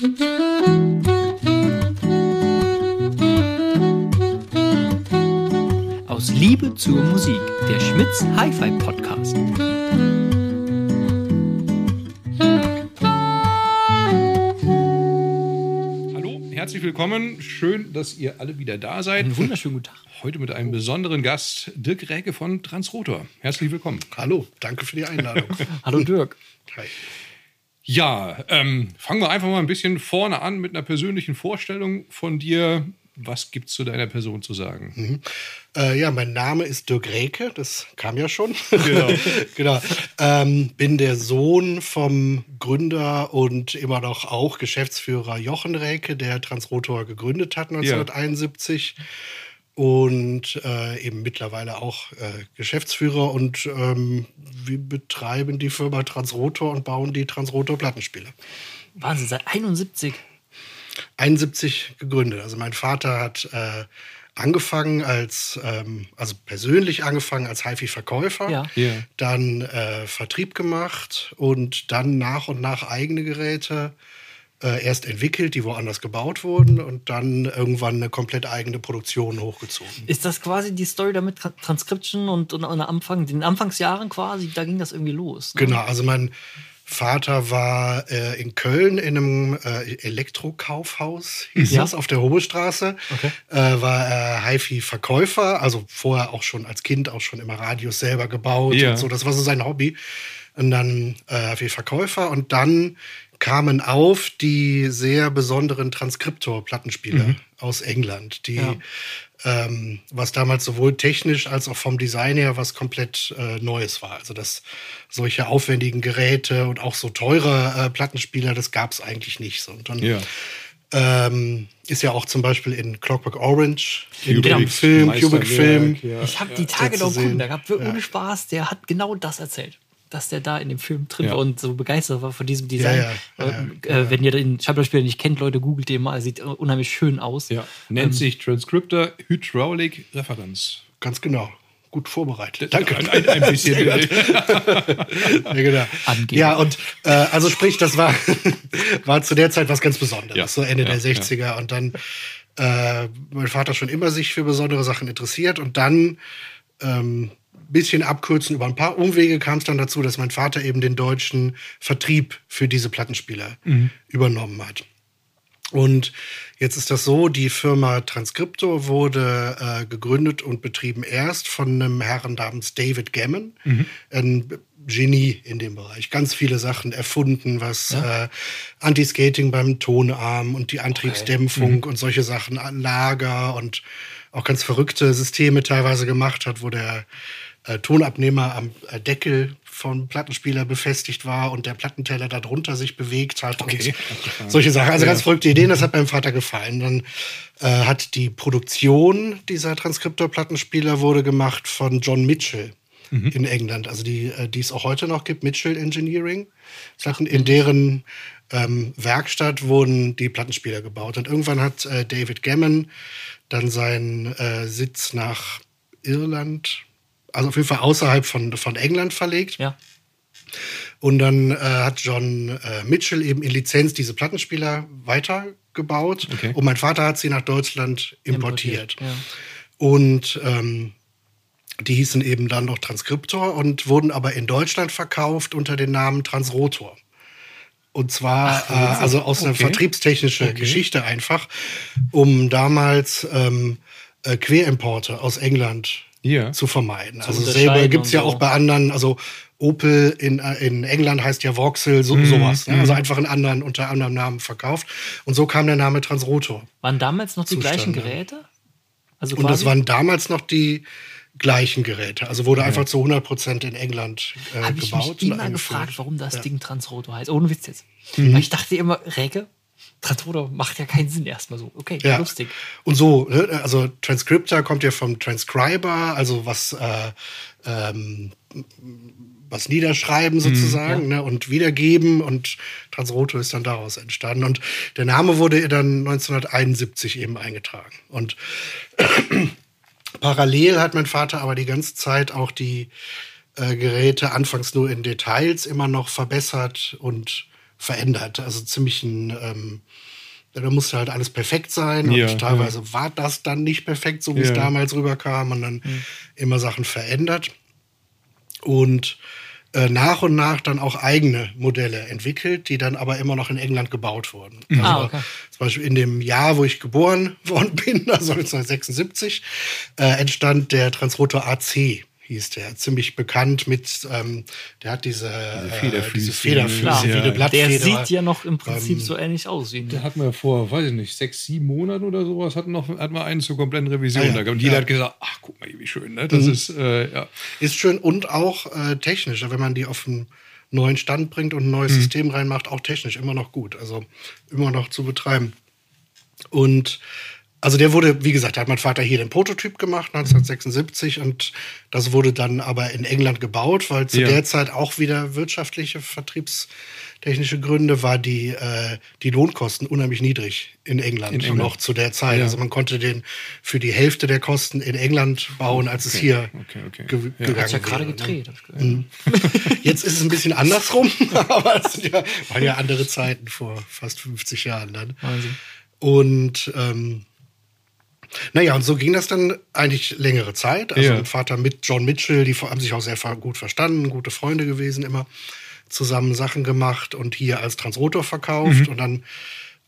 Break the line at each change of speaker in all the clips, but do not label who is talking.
Aus Liebe zur Musik, der Schmitz Hi-Fi Podcast.
Hallo, herzlich willkommen. Schön, dass ihr alle wieder da seid.
Einen wunderschönen guten Tag.
Heute mit einem besonderen Gast, Dirk Räke von Transrotor. Herzlich willkommen.
Hallo, danke für die Einladung.
Hallo Dirk.
Hi.
Ja, ähm, fangen wir einfach mal ein bisschen vorne an mit einer persönlichen Vorstellung von dir. Was gibt's zu deiner Person zu sagen?
Äh, ja, mein Name ist Dirk Räke, das kam ja schon. Genau. genau. Ähm, bin der Sohn vom Gründer und immer noch auch Geschäftsführer Jochen Räke, der Transrotor gegründet hat 1971. Und äh, eben mittlerweile auch äh, Geschäftsführer und ähm, wir betreiben die Firma Transrotor und bauen die Transrotor Plattenspiele.
Wahnsinn, seit 71.
71 gegründet. Also mein Vater hat äh, angefangen als, ähm, also persönlich angefangen als HiFi-Verkäufer,
Ja.
Ja.
dann äh, Vertrieb gemacht und dann nach und nach eigene Geräte äh, erst entwickelt, die woanders gebaut wurden und dann irgendwann eine komplett eigene Produktion hochgezogen.
Ist das quasi die Story damit Tra- Transcription und, und an Anfang, den Anfangsjahren quasi, da ging das irgendwie los. Ne?
Genau, also mein Vater war äh, in Köln in einem äh, Elektrokaufhaus, hieß
Ja.
das, auf der Hobestraße.
Okay.
Äh, war er HiFi-Verkäufer, also vorher auch schon als Kind auch schon immer Radios selber gebaut
Ja.
und so. Das war so sein Hobby. Und dann äh, HiFi-Verkäufer und dann kamen auf die sehr besonderen Transkriptor-Plattenspieler aus England, die
Ja.
ähm, was damals sowohl technisch als auch vom Design her was komplett äh, Neues war. Also dass solche aufwendigen Geräte und auch so teure äh, Plattenspieler, das gab es eigentlich nicht. So. Und dann
Ja.
ähm, ist ja auch zum Beispiel in Clockwork Orange, in dem Film,
Meisterwerk,
Kubrick-Film.
ja.
Ich habe die Tage noch geguckt, da gab ohne Spaß, der hat genau das erzählt. Dass der da in dem Film drin
Ja.
war und so begeistert war von diesem Design.
Ja, ja, ja,
äh, wenn ihr den Schallplattenspieler nicht kennt, Leute, googelt den mal. Sieht unheimlich schön aus.
Ja. Nennt sich Transcriptor Hydraulic Reference.
Ganz genau. Gut vorbereitet. Danke.
Ein, ein, ein bisschen.
Ja, genau. Ja und äh, also sprich, das war, war zu der Zeit was ganz Besonderes,
Ja,
so Ende
ja,
der 60er. Und dann äh, mein Vater schon immer sich für besondere Sachen interessiert und dann ähm, bisschen abkürzen über ein paar Umwege kam es dann dazu, dass mein Vater eben den deutschen Vertrieb für diese Plattenspieler übernommen hat. Und jetzt ist das so, die Firma Transcriptor wurde äh, gegründet und betrieben erst von einem Herrn namens David Gammon, ein Genie in dem Bereich. Ganz viele Sachen erfunden, was äh, Anti-Skating beim Tonarm und die Antriebsdämpfung und solche Sachen, an Lager und auch ganz verrückte Systeme teilweise gemacht hat, wo der äh, Tonabnehmer am äh, Deckel vom Plattenspieler befestigt war und der Plattenteller darunter sich bewegt hat
Okay.
und solche Sachen. Also ganz verrückte Ideen, das hat meinem Vater gefallen. Dann äh, hat die Produktion dieser Transkriptor-Plattenspieler wurde gemacht von John Mitchell in England, also die, äh, die es auch heute noch gibt, Mitchell Engineering. Sachen in deren ähm, Werkstatt wurden die Plattenspieler gebaut. Und irgendwann hat äh, David Gammon dann seinen äh, Sitz nach Irland, also auf jeden Fall außerhalb von, von England verlegt.
Ja.
Und dann äh, hat John äh, Mitchell eben in Lizenz diese Plattenspieler weitergebaut.
Okay.
Und mein Vater hat sie nach Deutschland importiert.
Ja.
Und ähm, die hießen eben dann noch Transkriptor und wurden aber in Deutschland verkauft unter dem Namen Transrotor. Und zwar äh, also aus einer
Okay.
vertriebstechnischen Geschichte einfach, um damals ähm, äh, Querimporte aus England
Ja.
zu vermeiden. also
unterscheiden
selber gibt's
und
ja
so.
auch bei anderen, also Opel in, äh, in England heißt ja Vauxhall, so, sowas. Ne? Also einfach in anderen, unter anderem Namen verkauft. Und so kam der Name Transrotor.
Waren damals noch die
Zustande.
gleichen Geräte? Also
Und das waren damals noch die gleichen Geräte. Also wurde einfach zu 100 Prozent in England äh,
Habe ich
gebaut.
mich immer gefragt, warum das Ding Transrotor heißt. Ohne Witz jetzt. Weil ich dachte immer, Räke, Transrotor macht ja keinen Sinn erstmal so. Okay,
Ja.
lustig.
Und so, ne? also Transcriptor kommt ja vom Transcriber, also was, äh, ähm, was niederschreiben sozusagen ne? und wiedergeben und Transrotor ist dann daraus entstanden. Und der Name wurde dann 1971 eben eingetragen. Und parallel hat mein Vater aber die ganze Zeit auch die äh, Geräte anfangs nur in Details immer noch verbessert und verändert. Also ziemlich ein, ähm, da musste halt alles perfekt sein
Ja,
und teilweise war das dann nicht perfekt, so wie es
Ja.
damals rüberkam und dann immer Sachen verändert und äh, nach und nach dann auch eigene Modelle entwickelt, die dann aber immer noch in England gebaut wurden. Also
Ah, okay.
zum Beispiel in dem Jahr, wo ich geboren worden bin, also 1976, äh, entstand der Transrotor AC. Hieß der, ziemlich bekannt mit, ähm, der hat diese, diese
Federfüße,
diese eine
Ja.
Blattfeder.
Der sieht ja noch im Prinzip
Ähm,
so ähnlich aus wie
Da hatten wir vor, weiß ich nicht, sechs, sieben Monaten oder sowas, hatten, noch, hatten wir einen zur kompletten Revision.
Ah, ja.
da gehabt. Und jeder
Ja.
hat gesagt, ach, guck mal, wie schön, ne? Das ist, äh, ja.
Ist schön und auch äh, technisch, wenn man die auf einen neuen Stand bringt und ein neues System reinmacht, auch technisch immer noch gut. Also immer noch zu betreiben. Und also der wurde, wie gesagt, da hat mein Vater hier den Prototyp gemacht, 1976, und das wurde dann aber in England gebaut, weil zu
Ja.
der Zeit auch wieder wirtschaftliche, vertriebstechnische Gründe war die, äh, die Lohnkosten unheimlich niedrig in England,
In England.
noch zu der Zeit.
Ja.
Also man konnte den für die Hälfte der Kosten in England bauen, als es hier
okay, okay.
ge
Ja.
gegangen
Hat's ja gerade
wäre, ne?
gedreht. gehört.
Jetzt ist es ein bisschen andersrum, aber es sind ja, waren ja andere Zeiten vor fast 50 Jahren dann.
Wahnsinn.
Und ähm, naja, und so ging das dann eigentlich längere Zeit. Also
Ja.
mein Vater mit John Mitchell, die haben sich auch sehr gut verstanden, gute Freunde gewesen, immer zusammen Sachen gemacht und hier als Transrotor verkauft
Mhm.
und dann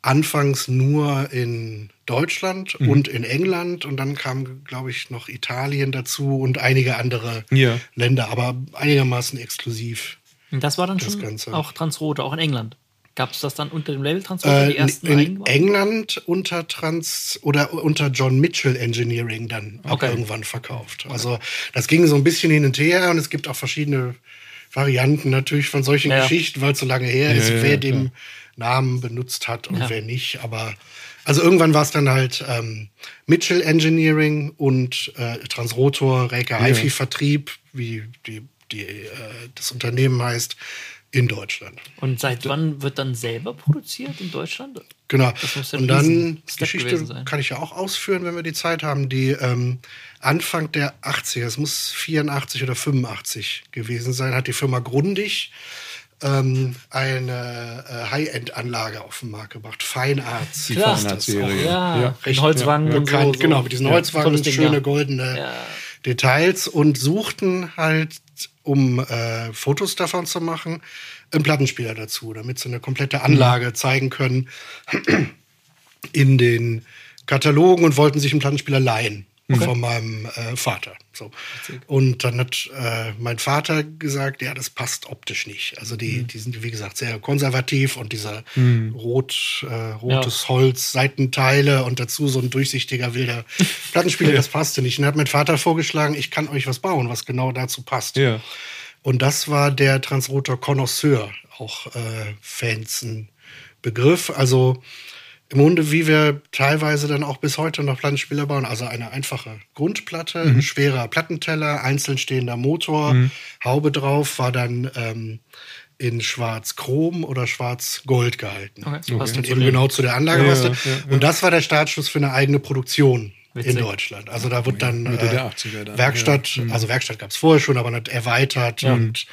anfangs nur in Deutschland
Mhm.
und in England und dann kam, glaube ich, noch Italien dazu und einige andere
Ja.
Länder, aber einigermaßen exklusiv.
Und das war dann
Das
schon
Ganze.
auch Transrote, auch in England. Gab es das dann unter dem Label Transrote, die
Äh,
ersten
in? England unter Trans oder unter John Mitchell Engineering dann auch
Okay.
irgendwann verkauft. Also das ging so ein bisschen hin und her und es gibt auch verschiedene Varianten natürlich von solchen
Ja.
Geschichten, weil es so lange her
Ja,
ist, wer
ja,
den. Namen benutzt hat und
Ja.
wer nicht. Aber also irgendwann war es dann halt ähm, Mitchell Engineering und äh, Transrotor, Reike HiFi Vertrieb, wie die, die, äh, das Unternehmen heißt, in Deutschland.
Und seit wann wird dann selber produziert in Deutschland?
Genau.
Das muss ja
Und dann, Geschichte
sein.
kann ich ja auch ausführen, wenn wir die Zeit haben, die ähm, Anfang der 80er, es muss 84 oder 85 gewesen sein, hat die Firma Grundig ähm, eine äh, High-End-Anlage auf den Markt gebracht. Fine Arts.
Die
Klar.
heißt das auch.
Feinarts-Serie.
Ja,
Ja.
Holzwangen so,
Bekannt,
so.
Genau, mit diesen
Ja. Ding,
schöne
ja.
goldene
Ja.
Details und suchten halt, um äh, Fotos davon zu machen, einen Plattenspieler dazu, damit sie eine komplette Anlage
Mhm.
zeigen können in den Katalogen und wollten sich einen Plattenspieler leihen von meinem äh, Vater. So. Und dann hat äh, mein Vater gesagt, ja, das passt optisch nicht. Also die,
Mhm.
die sind, wie gesagt, sehr konservativ und dieser rot, äh, rotes
Ja.
Holz, Seitenteile und dazu so ein durchsichtiger wilder Plattenspieler, das passte nicht. Und dann hat mein Vater vorgeschlagen, ich kann euch was bauen, was genau dazu passt.
Ja.
Und das war der Transrotor Connoisseur, auch äh, Fans ein Begriff. Also im Grunde, wie wir teilweise dann auch bis heute noch Plattenspieler bauen. Also eine einfache Grundplatte, ein schwerer Plattenteller, einzeln stehender Motor, Haube drauf, war dann ähm, in Schwarz-Chrom oder Schwarz-Gold gehalten.
Okay, so passt
Und eben genau zu der Anlage
Ja, ja, ja.
Und das war der Startschuss für eine eigene Produktion
Witzig.
in Deutschland. Also da wird dann äh,
der 80er dann,
Werkstatt,
ja. Mhm.
also Werkstatt gab es vorher schon, aber nicht erweitert und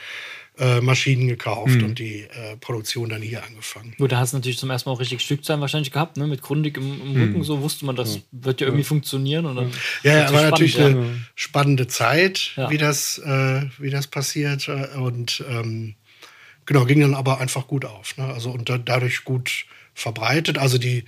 äh, Maschinen gekauft
Mhm.
und die äh, Produktion dann hier angefangen.
Gut, da hast du natürlich zum ersten Mal auch richtig Stückzahlen wahrscheinlich gehabt, ne? Mit Grundig im, im. Rücken, so wusste man, das wird ja irgendwie funktionieren. Und dann
Ja, ja, war natürlich
spannend,
eine spannende Zeit,
Ja.
wie, das, äh, wie das passiert. äh, Und ähm, genau, ging dann aber einfach gut auf. Ne? Also und da, dadurch gut verbreitet. Also die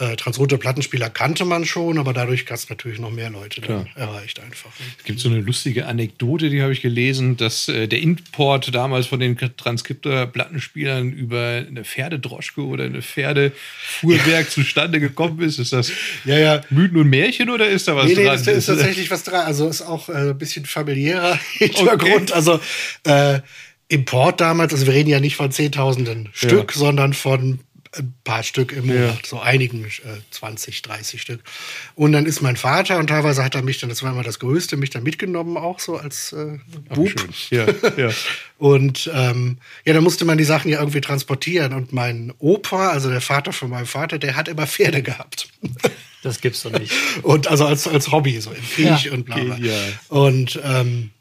äh, Plattenspieler kannte man schon, aber dadurch gab es natürlich noch mehr Leute dann erreicht einfach.
Es gibt so eine lustige Anekdote, die habe ich gelesen, dass äh, der Import damals von den Transkriptor-Plattenspielern über eine Pferdedroschke oder eine Pferdefuhrwerk zustande gekommen ist. Ist das
Ja, ja.
Mythen und Märchen oder ist da was
Nee, nee,
dran?
ist, ist tatsächlich was dran. Also ist auch äh, ein bisschen familiärer Hintergrund. Also äh, Import damals, also wir reden ja nicht von Zehntausenden Stück, sondern von ein paar Stück im Monat, so einigen, äh, 20, 30 Stück. Und dann ist mein Vater und teilweise hat er mich dann, das war immer das Größte, mich dann mitgenommen, auch so als äh, Bub.
Schön. Ja, ja.
Und ähm, ja, da musste man die Sachen ja irgendwie transportieren. Und mein Opa, also der Vater von meinem Vater, der hat immer Pferde gehabt.
Das gibt's doch nicht.
Und also als, als Hobby, so im Krieg
Ja.
und bla bla.
Genial.
Und ähm,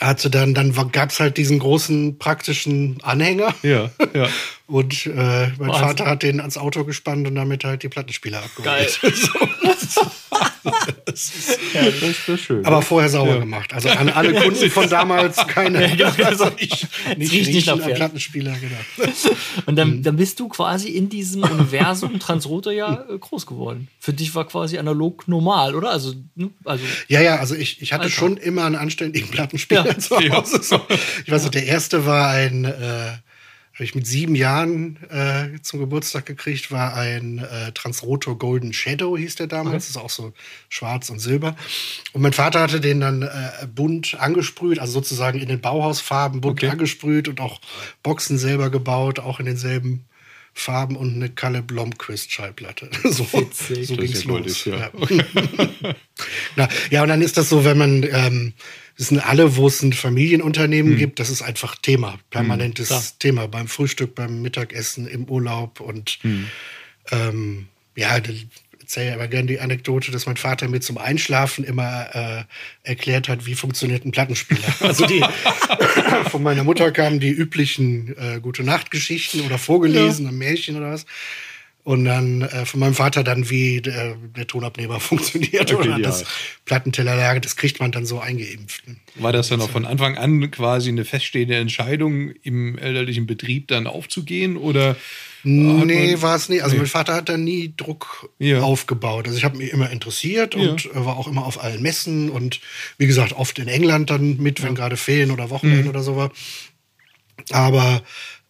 hatte dann, dann gab es halt diesen großen praktischen Anhänger.
Ja, ja.
Und äh, mein
Wahnsinn.
Vater hat den ans Auto gespannt und damit halt die Plattenspieler abgeholt.
Geil.
Ja, das ist das schön.
Aber vorher sauber gemacht. Also an alle Kunden von damals keine. also nicht, nicht
riecht nicht nach.
Plattenspieler, genau.
Und dann, dann bist du quasi in diesem Universum Transrotor ja äh, groß geworden. Für dich war quasi analog normal, oder? Also, ne? also
Ja, ja, also ich, ich hatte
Alter.
schon immer einen anständigen Plattenspieler
Ja.
zu Hause. So. Ich weiß noch, der erste war ein, äh, habe ich mit sieben Jahren äh, zum Geburtstag gekriegt, war ein äh, Transrotor Golden Shadow, hieß der damals. Das ist auch so schwarz und silber. Und mein Vater hatte den dann äh, bunt angesprüht, also sozusagen in den Bauhausfarben bunt
Okay.
angesprüht und auch Boxen selber gebaut, auch in denselben Farben und eine Kalle Blomquist Schallplatte. so
Witzig.
so
Das
ging's
ist ja goldig,
los.
ja.
Na, ja, und dann ist das so, wenn man, ähm, das sind alle, wo es ein Familienunternehmen
Hm.
gibt, das ist einfach Thema, permanentes
klar.
Thema beim Frühstück, beim Mittagessen, im Urlaub und
Hm.
ähm, ja, erzähle aber gerne die Anekdote, dass mein Vater mir zum Einschlafen immer äh, erklärt hat, wie funktioniert ein Plattenspieler. Also die von meiner Mutter kamen die üblichen äh, gute Nachtgeschichten oder vorgelesene Märchen oder was. Und dann äh, von meinem Vater dann, wie der, der Tonabnehmer funktioniert
Okay,
oder
ja.
das Plattentellerlage, das kriegt man dann so eingeimpft.
War das dann auch von Anfang an quasi eine feststehende Entscheidung, im elterlichen Betrieb dann aufzugehen? Oder
Nee, war es nicht. Also
Nee.
mein Vater hat da nie Druck
Ja.
aufgebaut. Also ich habe mich immer interessiert
Ja.
und äh, war auch immer auf allen Messen und wie gesagt oft in England dann mit, wenn gerade Ferien oder Wochenende
Mhm.
oder so war. Aber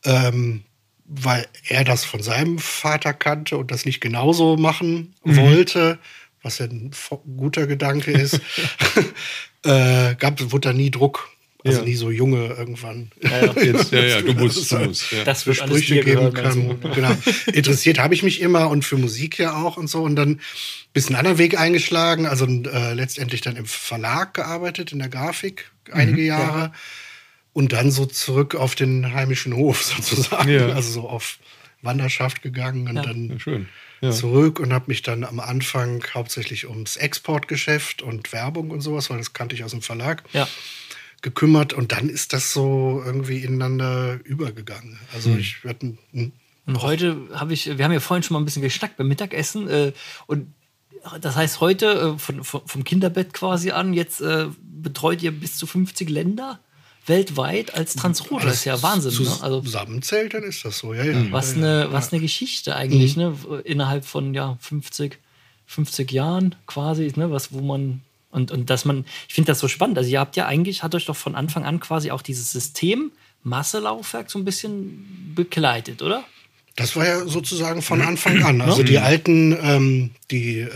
ähm, weil er das von seinem Vater kannte und das nicht genauso machen
Mhm.
wollte, was ja ein guter Gedanke ist, äh, gab, wurde da nie Druck. Also
Ja.
nie so junge irgendwann.
jetzt, ja, ja, du musst, du musst. Ja.
das wird alles
Sprüche geben kann. Genau. Interessiert habe ich mich immer und für Musik ja auch und so. Und dann ein bisschen anderen Weg eingeschlagen. Also äh, letztendlich dann im Verlag gearbeitet, in der Grafik einige Jahre. Und dann so zurück auf den heimischen Hof sozusagen.
Ja.
Also so auf Wanderschaft gegangen und
Ja.
dann
Ja, schön. Ja.
zurück und habe mich dann am Anfang hauptsächlich ums Exportgeschäft und Werbung und sowas, weil das kannte ich aus dem Verlag
Ja.
gekümmert und dann ist das so irgendwie ineinander übergegangen. Also
Hm.
ich werde
Und heute habe ich, wir haben ja vorhin schon mal ein bisschen geschnackt beim Mittagessen. Äh, und das heißt, heute äh, von, von, vom Kinderbett quasi an, jetzt äh, betreut ihr bis zu 50 Länder weltweit als Transrotor. Das ist ja Wahnsinn. Ne? Also,
zusammenzählt, dann ist das so, ja, ja.
was
ja, ja.
eine, was eine Geschichte eigentlich, ne? Innerhalb von ja, 50, 50 Jahren quasi, ne? Was, wo man. Und, und dass man, ich finde das so spannend. Also, ihr habt ja eigentlich, hat euch doch von Anfang an quasi auch dieses System Masselaufwerk so ein bisschen begleitet, oder?
Das war ja sozusagen von Anfang an. Also die alten, ähm, die äh,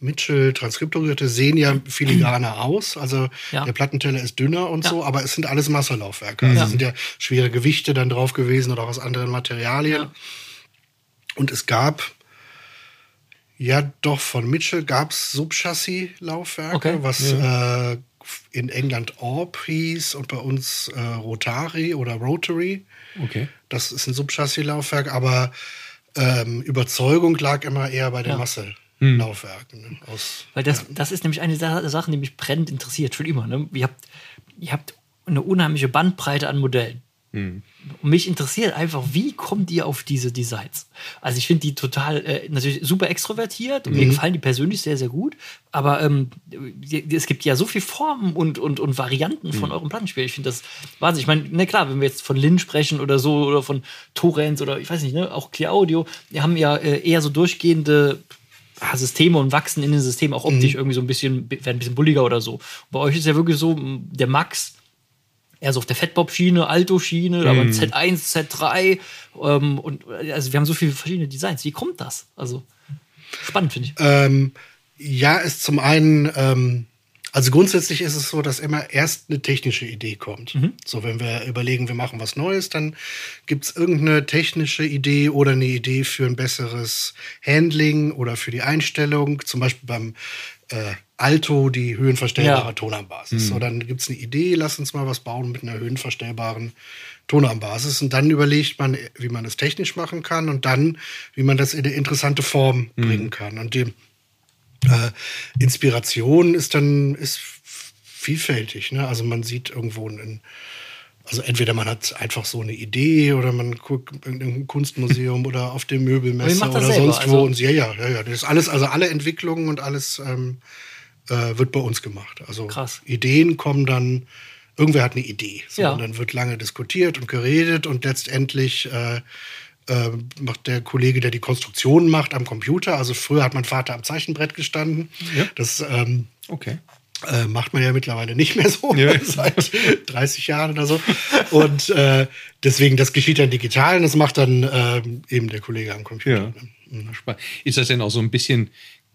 Mitchell Transkriptorierte sehen ja filigraner aus. Also
Ja.
der Plattenteller ist dünner und
Ja.
so, aber es sind alles Masselaufwerke. Also
Ja.
es sind ja schwere Gewichte dann drauf gewesen oder auch aus anderen Materialien. Und es gab ja doch von Mitchell gab es Subchassis-Laufwerke,
Okay.
was äh, in England Orb hieß und bei uns äh, Rotari oder Rotary.
Okay.
Das ist ein Subchassis-Laufwerk, aber ähm, Überzeugung lag immer eher bei den
Ja.
Massel-Laufwerken. Ne? Aus,
Weil das, das ist nämlich eine Sa- Sache, die mich brennend interessiert, schon immer. Ne? Ihr, habt, ihr habt eine unheimliche Bandbreite an Modellen. Und mich interessiert einfach, wie kommt ihr auf diese Designs? Also ich finde die total, äh, natürlich super extrovertiert und mir gefallen die persönlich sehr, sehr gut. Aber ähm, es gibt ja so viele Formen und, und, und Varianten von eurem Plattenspiel. Ich finde das Wahnsinn. Ich meine, na klar, wenn wir jetzt von Lin sprechen oder so oder von Torrents oder ich weiß nicht, ne, auch Clear Audio, die haben ja äh, eher so durchgehende ah, Systeme und wachsen in den Systemen auch optisch irgendwie so ein bisschen, werden ein bisschen bulliger oder so. Und bei euch ist ja wirklich so, der Max, eher so auf der Fatbob-Schiene, Alto-Schiene, aber Z1, Z3 ähm, und also wir haben so viele verschiedene Designs. Wie kommt das? Also spannend, finde ich.
ähm, ja, ist zum einen, ähm, also grundsätzlich ist es so, dass immer erst eine technische Idee kommt. So, wenn wir überlegen, wir machen was Neues, dann gibt es irgendeine technische Idee oder eine Idee für ein besseres Handling oder für die Einstellung. Zum Beispiel beim äh, Alto die höhenverstellbare
Ja.
Tonarmbasis. So, dann gibt es eine Idee, lass uns mal was bauen mit einer höhenverstellbaren Tonarmbasis. Und dann überlegt man, wie man das technisch machen kann und dann, wie man das in eine interessante Form bringen kann. Und die äh, Inspiration ist dann ist vielfältig. Ne? Also man sieht irgendwo einen Also entweder man hat einfach so eine Idee oder man guckt in irgendeinem Kunstmuseum oder auf dem Möbelmesse
macht das
oder
selber,
sonst
also-
wo. Und ja, ja, ja, ja. Das ist alles, also alle Entwicklungen und alles ähm, äh, wird bei uns gemacht. Also
Krass.
Ideen kommen dann, irgendwer hat eine Idee. So,
Ja.
Und dann wird lange diskutiert und geredet und letztendlich äh, äh, macht der Kollege, der die Konstruktion macht, am Computer. Also früher hat mein Vater am Zeichenbrett gestanden.
Ja.
Das ähm,
Okay.
äh, macht man ja mittlerweile nicht mehr so,
Ja.
seit 30 Jahren oder so. Und äh, deswegen, das geschieht dann digital und das macht dann ähm, eben der Kollege am Computer.
Ja. Spannend. Ist das denn auch so ein bisschen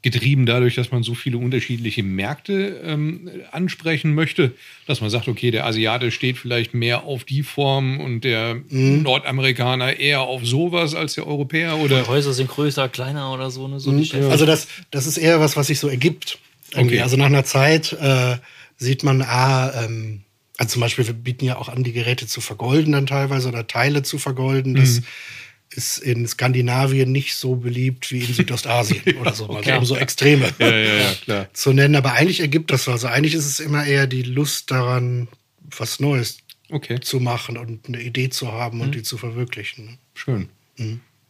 getrieben dadurch, dass man so viele unterschiedliche Märkte ähm, ansprechen möchte, dass man sagt, okay, der Asiate steht vielleicht mehr auf die Form und der Nordamerikaner eher auf sowas als der Europäer oder
Die Häuser sind größer, kleiner oder so. Ne? so die Städte.
Also das, das ist eher was, was sich so ergibt.
Okay.
Also nach einer Zeit äh, sieht man, ah, ähm, also zum Beispiel, wir bieten ja auch an, die Geräte zu vergolden dann teilweise oder Teile zu vergolden. Das ist in Skandinavien nicht so beliebt wie in Südostasien oder so. Also
Okay.
um so Extreme
ja, ja, ja,
zu nennen. Aber eigentlich ergibt das was. Also eigentlich ist es immer eher die Lust daran, was Neues
Okay,
zu machen und eine Idee zu haben und die zu verwirklichen.
schön.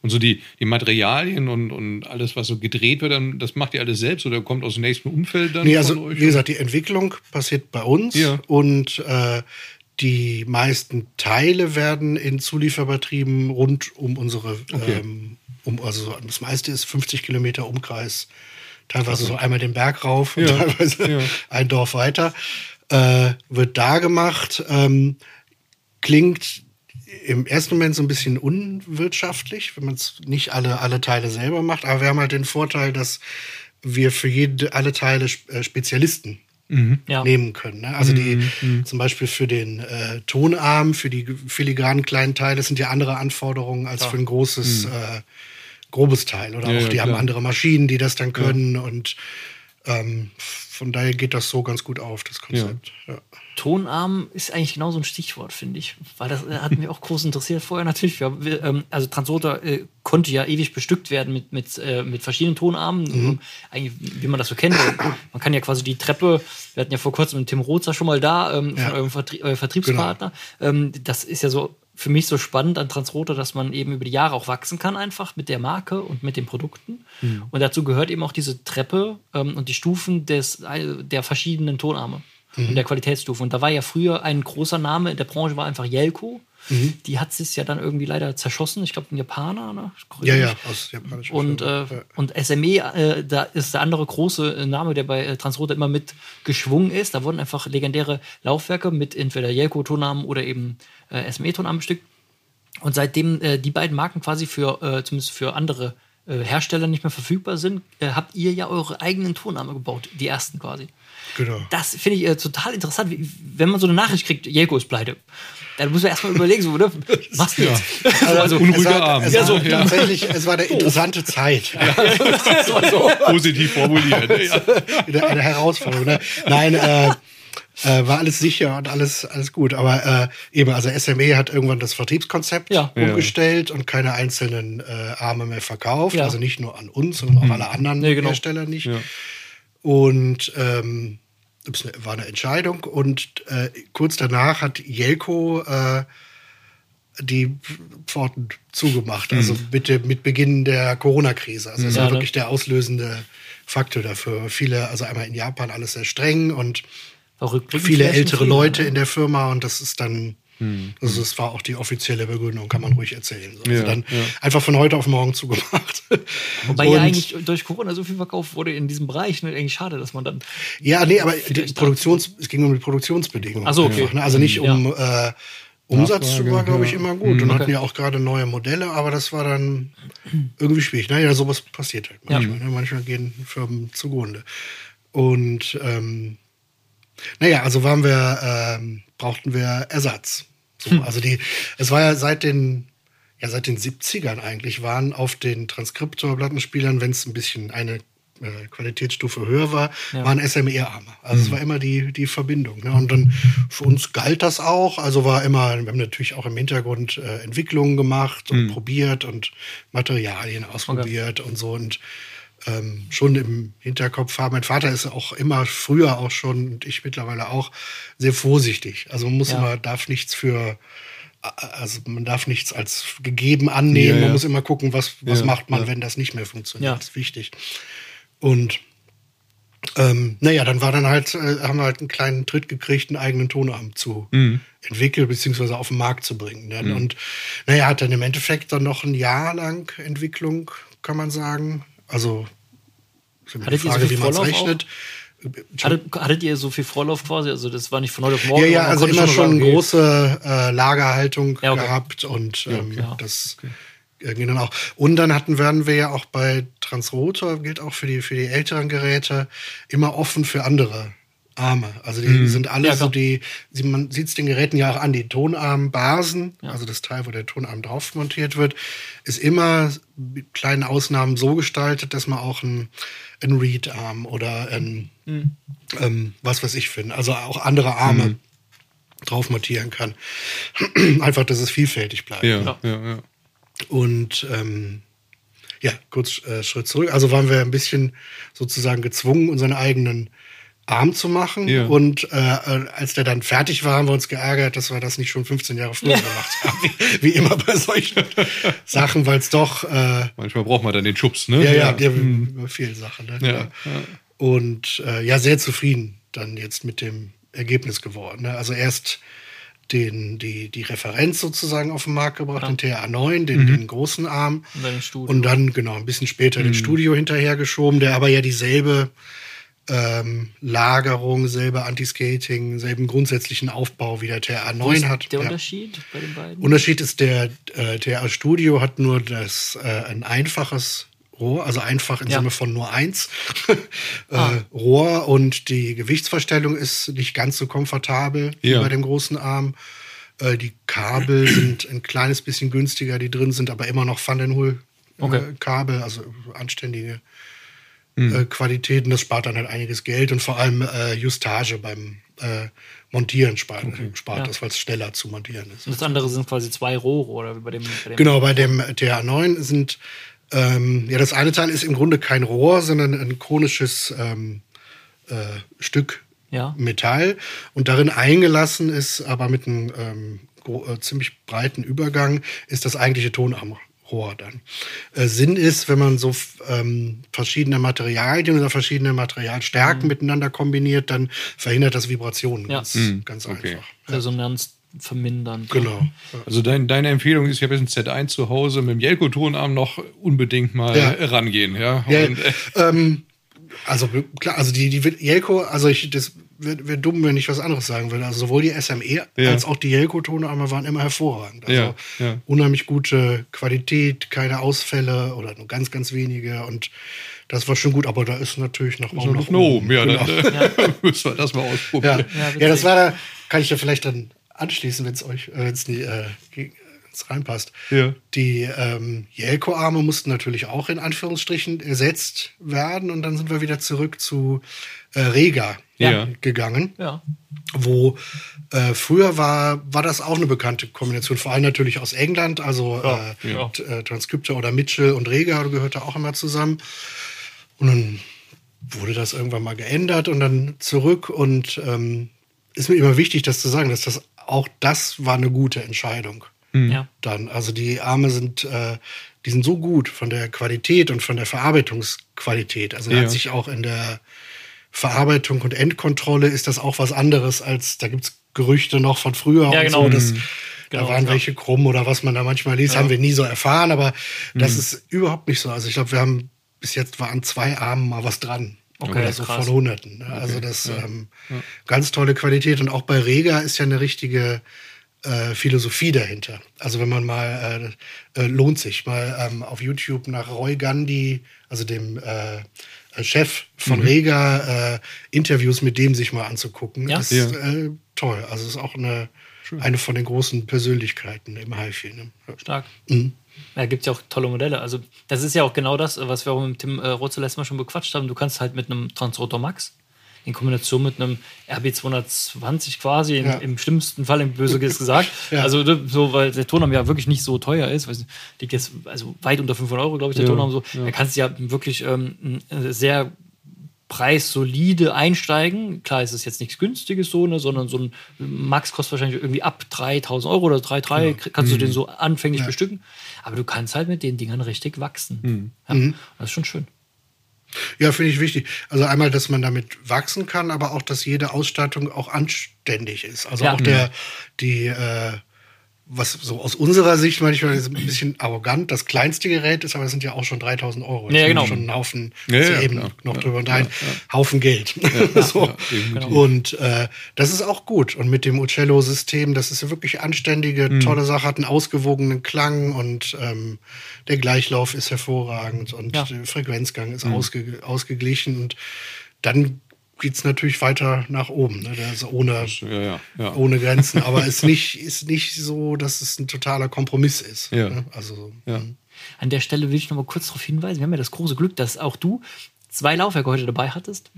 Und so die, die Materialien und, und alles, was so gedreht wird, dann, das macht ihr alles selbst oder kommt aus dem nächsten Umfeld dann
Nee,
von
also
euch?
wie gesagt, die Entwicklung passiert bei uns und äh, die meisten Teile werden in Zulieferbetrieben rund um unsere,
Okay.
ähm, um, also das meiste ist 50 Kilometer Umkreis. Teilweise so einmal den Berg rauf und
Ja,
teilweise
ja.
ein Dorf weiter. Äh, wird da gemacht. Ähm, klingt im ersten Moment so ein bisschen unwirtschaftlich, wenn man es nicht alle, alle Teile selber macht. Aber wir haben halt den Vorteil, dass wir für jede, alle Teile äh, Spezialisten
Ja.
nehmen können. Ne? Also die zum Beispiel für den äh, Tonarm, für die filigranen kleinen Teile sind ja andere Anforderungen als für ein großes, äh, grobes Teil. Oder
Ja,
auch
ja,
die haben andere Maschinen, die das dann können. Und ähm, von daher geht das so ganz gut auf, das Konzept. Ja.
Tonarm ist eigentlich genau so ein Stichwort, finde ich. Weil das äh, hat mich auch groß interessiert vorher natürlich. Wir, wir, ähm, also Transporter äh, konnte ja ewig bestückt werden mit, mit, äh, mit verschiedenen Tonarmen. Ähm, Eigentlich, wie man das so kennt. man kann ja quasi die Treppe, wir hatten ja vor kurzem mit Tim Rozer schon mal da, ähm,
Ja.
von eurem Vertrie äh, Vertriebspartner. Ähm, das ist ja so für mich so spannend an Transporter, dass man eben über die Jahre auch wachsen kann, einfach mit der Marke und mit den Produkten. Und dazu gehört eben auch diese Treppe ähm, und die Stufen des, äh, der verschiedenen Tonarme und der Qualitätsstufen. Und da war ja früher ein großer Name in der Branche, war einfach Yelko. Die hat sich ja dann irgendwie leider zerschossen. Ich glaube, ein Japaner. Ne?
ja, ja, aus japanischer
Und, äh,
Ja.
und SME, äh, da ist der andere große äh, Name, der bei äh, Transroter immer mit geschwungen ist. Da wurden einfach legendäre Laufwerke mit entweder Yelko-Tonnamen oder eben äh, SME-Tonnamen bestückt. Und seitdem äh, die beiden Marken quasi für, zumindest für andere Hersteller nicht mehr verfügbar sind, habt ihr ja eure eigenen Tonnamen gebaut, die ersten quasi.
Genau.
Das finde ich äh, total interessant, wie, wenn man so eine Nachricht kriegt, Jelko ist pleite. Dann muss man erstmal überlegen, so, oder? Was jetzt? Also,
Unruhiger
es war,
Abend.
Es
Ja,
war
so, ja.
tatsächlich, es war eine interessante Zeit.
Positiv formuliert. ja.
eine, eine Herausforderung. Ne? Nein, äh, äh, war alles sicher und alles, alles gut. Aber äh, eben, also SME hat irgendwann das Vertriebskonzept
Ja.
umgestellt und keine einzelnen äh, Arme mehr verkauft.
Ja.
Also nicht nur an uns, sondern auch alle anderen
Nee, genau.
Hersteller nicht.
Ja.
Und ähm, das war eine Entscheidung. Und äh, kurz danach hat Jelko äh, die Pforten zugemacht. Also mit, dem- mit Beginn der Corona-Krise. Also das
Ja,
war
ne?
wirklich der auslösende Faktor dafür. Viele, also einmal in Japan alles sehr streng und viele ältere Leute
ne?
in der Firma und das ist dann, also das war auch die offizielle Begründung, kann man ruhig erzählen. So.
Ja,
also dann
ja.
einfach von heute auf morgen zugemacht.
Wobei
Und-
ja eigentlich durch Corona so viel verkauft wurde in diesem Bereich. Ne? Eigentlich schade, dass man dann.
Ja, nee, aber die Produktions, es ging um die Produktionsbedingungen.
Ach so, okay.
einfach, ne? Also nicht um äh, Umsatz
Nachfrage,
war, glaube ich,
ja.
immer gut. Und
okay.
hatten ja auch gerade neue Modelle, aber das war dann irgendwie schwierig. Naja, sowas passiert halt manchmal. Ne? Manchmal gehen Firmen zugrunde. Und ähm, naja, also waren wir, ähm, brauchten wir Ersatz. So, Also die, es war ja seit den, ja seit den 70ern eigentlich waren auf den Transkriptor-Plattenspielern, wenn es ein bisschen eine äh, Qualitätsstufe höher war,
Ja.
waren SME-Arme. Also es war immer die, die Verbindung. Ne? Und dann für uns galt das auch. Also war immer, wir haben natürlich auch im Hintergrund äh, Entwicklungen gemacht und probiert und Materialien ausprobiert und so. Und ähm, schon im Hinterkopf haben. Mein Vater ist auch immer früher auch schon und ich mittlerweile auch sehr vorsichtig. Also man muss
Ja.
immer, darf nichts für, also man darf nichts als gegeben annehmen.
Ja.
Man muss immer gucken, was, was macht man, wenn das nicht mehr funktioniert. Das ist wichtig. Und ähm, naja, dann war dann halt, äh, haben wir halt einen kleinen Tritt gekriegt, einen eigenen Tonarm zu
Mhm.
entwickeln, beziehungsweise auf den Markt zu bringen. Ne? Und naja, hat dann im Endeffekt dann noch ein Jahr lang Entwicklung, kann man sagen. Also ist immer die
Hattet ihr so
Frage,
viel Vorlauf
rechnet.
Hattet, hattet ihr so viel Vorlauf quasi? Also das war nicht von heute auf morgen.
Ja, ja, also immer schon
okay,
große äh, Lagerhaltung
Ja, okay.
gehabt und ähm,
ja.
das irgendwie dann auch. Und dann hatten werden wir ja auch bei Transrotor, gilt auch für die, für die älteren Geräte, immer offen für andere Arme. Also die sind alle
Ja,
so die, man sieht es den Geräten ja auch an, die Tonarmbasen, also das Teil, wo der Tonarm drauf montiert wird, ist immer mit kleinen Ausnahmen so gestaltet, dass man auch ein, ein Read-Arm oder ein, ähm, was weiß ich finde, also auch andere Arme drauf montieren kann. Einfach, dass es vielfältig bleibt.
Ja,
Ja.
ja, ja.
Und ähm, ja, kurz äh, Schritt zurück. Also waren wir ein bisschen sozusagen gezwungen, unseren eigenen Arm zu machen.
Ja.
Und äh, äh, als der dann fertig war, haben wir uns geärgert, dass wir das nicht schon 15 Jahre früher gemacht haben. Wie, wie immer bei solchen Sachen, weil es doch äh,
Manchmal braucht man dann den Schubs, ne?
ja, ja, ja. über viele Sachen. Ne?
Ja,
Ja. Und äh, ja, sehr zufrieden dann jetzt mit dem Ergebnis geworden. Ne? Also erst den, die, die Referenz sozusagen auf den Markt gebracht,
Ja.
den TA9, den, den großen Arm.
Und dann.
Und dann, genau, ein bisschen später den Studio hinterhergeschoben, der aber ja dieselbe ähm, Lagerung, selbe Anti-Skating, selben grundsätzlichen Aufbau wie der
Wo
TA9
ist
hat.
der
Ja.
Unterschied bei den beiden?
Unterschied ist, der äh, TA Studio hat nur das äh, ein einfaches Rohr, also einfach im
Ja.
Sinne von nur eins äh,
Ah.
Rohr und die Gewichtsverstellung ist nicht ganz so komfortabel wie
Ja.
bei dem großen Arm. Äh, die Kabel sind ein kleines bisschen günstiger, die drin sind, aber immer noch Van den Hoel äh,
Okay.
Kabel, also anständige
Hm.
äh, Qualitäten. Das spart dann halt einiges Geld und vor allem äh, Justage beim äh, Montieren spart, spart
Ja.
das, weil es schneller zu montieren ist.
Und das andere sind quasi zwei Rohre oder wie bei dem. Bei dem
Genau, bei dem TA9 sind, ähm, ja, das eine Teil ist im Grunde kein Rohr, sondern ein konisches ähm, äh, Stück
Ja.
Metall. Und darin eingelassen ist, aber mit einem ähm, äh, ziemlich breiten Übergang, ist das eigentliche Tonarmrohr dann. Äh, Sinn ist, wenn man so ähm, verschiedene Materialien oder verschiedene Materialstärken miteinander kombiniert, dann verhindert das Vibrationen.
Ja.
Ganz, ganz
okay.
einfach.
Resonanz vermindern.
Genau.
Also dein, deine Empfehlung ist, ich habe jetzt ein Z1 zu Hause mit dem Jelko-Tonarm noch unbedingt mal
Ja.
rangehen, ja?
Ja,
Und, äh,
ähm, also klar, also die, die Jelko, also ich, das wäre wär dumm, wenn ich was anderes sagen würde. Also sowohl die SME
Ja.
als auch die Jelko-Tonarme waren immer hervorragend. Also
Ja, ja.
unheimlich gute Qualität, keine Ausfälle oder nur ganz, ganz wenige und das war schon gut, aber da ist natürlich noch
so noch oben, ja,
Genau.
dann äh, müssen wir das mal
Ja.
ausprobieren.
Ja,
Ja, das war da, kann ich da vielleicht dann anschließen, wenn es euch, wenn's nie, äh, wenn's reinpasst.
Ja.
Die ähm, Jelko-Arme mussten natürlich auch in Anführungsstrichen ersetzt werden und dann sind wir wieder zurück zu äh, Rega
Ja.
gegangen,
Ja.
wo äh, früher war, war das auch eine bekannte Kombination, vor allem natürlich aus England, also
Ja,
äh,
ja.
äh, Transcriptor oder Mitchell und Rega gehörte auch immer zusammen. Und dann wurde das irgendwann mal geändert und dann zurück. Und ähm, ist mir immer wichtig, das zu sagen, dass das auch das war eine gute Entscheidung.
Ja.
Dann, also die Arme sind, äh, die sind so gut von der Qualität und von der Verarbeitungsqualität. Also da
Ja.
hat sich auch in der Verarbeitung und Endkontrolle ist das auch was anderes als, da gibt's Gerüchte noch von früher
Ja,
und
genau.
so, dass,
Mhm.
da
Genau,
waren
ja.
welche krumm oder was man da manchmal liest, haben wir nie so erfahren, aber das
Mhm.
ist überhaupt nicht so. Also ich glaube, wir haben bis jetzt war an zwei Armen mal was dran.
Okay,
oder so
krass.
von Hunderten. ne? Also das ähm, ganz tolle Qualität und auch bei Rega ist ja eine richtige äh, Philosophie dahinter. Also wenn man mal äh, äh, lohnt sich mal ähm, auf YouTube nach Roy Gandhi, also dem äh, Chef von Rega, äh, Interviews mit dem sich mal anzugucken.
Ja.
Das
Ja.
ist äh, toll. Also ist auch eine eine von den großen Persönlichkeiten im HiFi. Ne? Ja.
Stark.
Mhm.
Da gibt es ja auch tolle Modelle. Also, das ist ja auch genau das, was wir auch mit Tim äh, Rotzel letztes Mal schon bequatscht haben. Du kannst halt mit einem Transrotor Max, in Kombination mit einem RB220 quasi, in,
Ja.
im schlimmsten Fall, im böse gesagt.
Ja.
Also so, weil der Tonarm ja wirklich nicht so teuer ist, nicht, liegt jetzt also weit unter 500 Euro, glaube ich, der
Ja,
Tonarm so. Da kannst du ja wirklich ähm, ein sehr preissolide einsteigen. Klar, ist es jetzt nichts Günstiges so, ne, sondern so ein Max kostet wahrscheinlich irgendwie ab 3000 Euro oder 3,3 kannst du den so anfänglich bestücken. Aber du kannst halt mit den Dingern richtig wachsen. Ja, Das ist schon schön.
Ja, finde ich wichtig. Also einmal, dass man damit wachsen kann, aber auch, dass jede Ausstattung auch anständig ist. Also
Ja.
auch der, die, äh, was so aus unserer Sicht manchmal ist ein bisschen arrogant, das kleinste Gerät ist, aber es sind ja auch schon 3000 Euro.
Ja,
Das
genau.
ist Schon ein Haufen,
Ja, ja,
eben
klar.
noch
Ja,
drüber und
ja,
ein Haufen Geld. so.
ja, definitiv.
Und äh, das ist auch gut. Und mit dem Uccello-System, das ist wirklich anständige,
Mhm.
tolle Sache, hat einen ausgewogenen Klang und ähm, der Gleichlauf ist hervorragend und
Ja.
der Frequenzgang
Mhm.
ist ausge ausgeglichen. Und dann geht's natürlich weiter nach oben. Ne? Ist ohne,
Ja, ja, ja.
ohne Grenzen. Aber ist nicht, ist nicht so, dass es ein totaler Kompromiss ist.
Ja.
Ne? Also,
Ja.
An der Stelle will ich noch mal kurz darauf hinweisen, wir haben ja das große Glück, dass auch du zwei Laufwerke heute dabei hattest.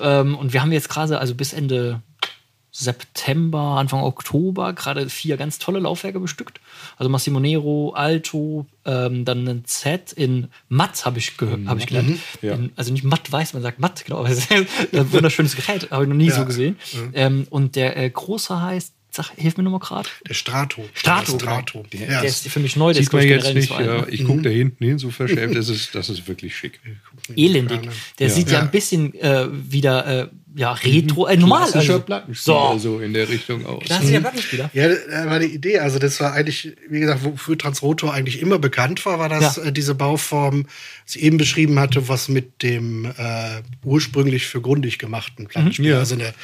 Ähm, und wir haben jetzt gerade, also bis Ende September, Anfang Oktober, gerade vier ganz tolle Laufwerke bestückt. Also Massimo Nero, Alto, ähm, dann ein Z in Matt habe ich gehört, habe ich gelernt.
Ja.
In, also nicht matt weiß, man sagt matt, glaube ich. ein wunderschönes Gerät, habe ich noch nie
Ja.
so gesehen. Ähm, und der äh, große heißt, sag, hilf mir nochmal gerade.
Der Strato.
Strato,
Der Strato.
genau.
Ja,
der ist für mich neu, der
Sieht man
glaub ich,
jetzt nicht. Ja, ich gucke da hinten hin, so verschämt. Das ist, das ist wirklich schick.
elendig. Der
Ja.
sieht ja,
Ja.
ein bisschen äh, wieder äh, ja, retro, äh, normal.
Klassischer
Also.
Plattenspieler,
So.
so in der Richtung aus.
Klassischer Plattenspieler.
Ja, das war eine Idee. Also das war eigentlich, wie gesagt, wofür Transrotor eigentlich immer bekannt war, war das
Ja.
äh, diese Bauform, die ich eben beschrieben hatte, was mit dem äh, ursprünglich für grundig gemachten Plattenspieler,
Ja.
also eine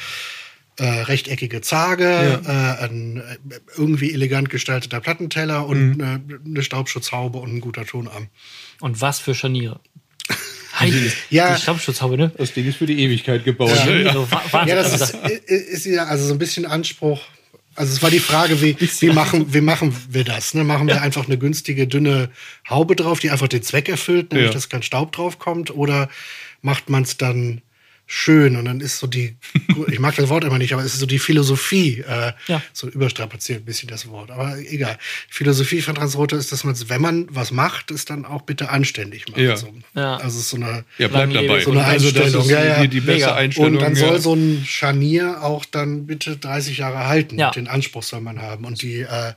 äh, rechteckige Zarge, äh, ein äh, irgendwie elegant gestalteter Plattenteller und äh, eine Staubschutzhaube und ein guter Tonarm.
Und was für Scharniere.
Ja.
Die Staubschutzhaube, ne?
Das Ding ist für die Ewigkeit gebaut.
Ja.
Ne?
Wahnsinn.
Ja, das
Also
ist, ist ja also so ein bisschen Anspruch. Also es war die Frage, wie, wie, machen, wie machen wir das? Ne? Machen wir einfach eine günstige, dünne Haube drauf, die einfach den Zweck erfüllt, nämlich
Ja.
dass kein Staub drauf kommt? Oder macht man es dann schön? Und dann ist so die, ich mag das Wort immer nicht, aber es ist so die Philosophie, äh,
Ja.
so überstrapaziert ein bisschen das Wort. Aber egal. Die Philosophie von Transrotor ist, dass man, wenn man was macht, es dann auch bitte anständig macht.
Ja.
So.
Ja.
Also es ist so eine
Ja, bleib dabei.
So eine
also das ist
Einstellung. Ja, ja.
die, die beste
Mega.
Einstellung.
und dann
ja.
soll so ein Scharnier auch dann bitte 30 Jahre halten.
Ja.
Den Anspruch soll man haben. Und die äh,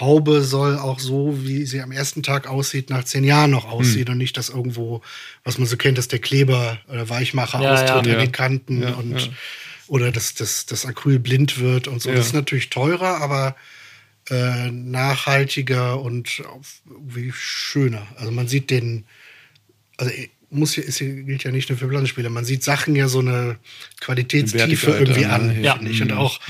Haube soll auch so, wie sie am ersten Tag aussieht, nach zehn Jahren noch aussehen und nicht das irgendwo, was man so kennt, dass der Kleber oder Weichmacher
Ja,
austritt an
Ja.
den Kanten
Ja,
und
ja.
oder dass das, das Acryl blind wird und so. Das ist natürlich teurer, aber äh, nachhaltiger und irgendwie schöner. Also man sieht den, also muss ja, ist, gilt ja nicht nur für Plattenspieler, man sieht Sachen ja so eine Qualitätstiefe irgendwie
an?
Ja.
finde ich. Und auch,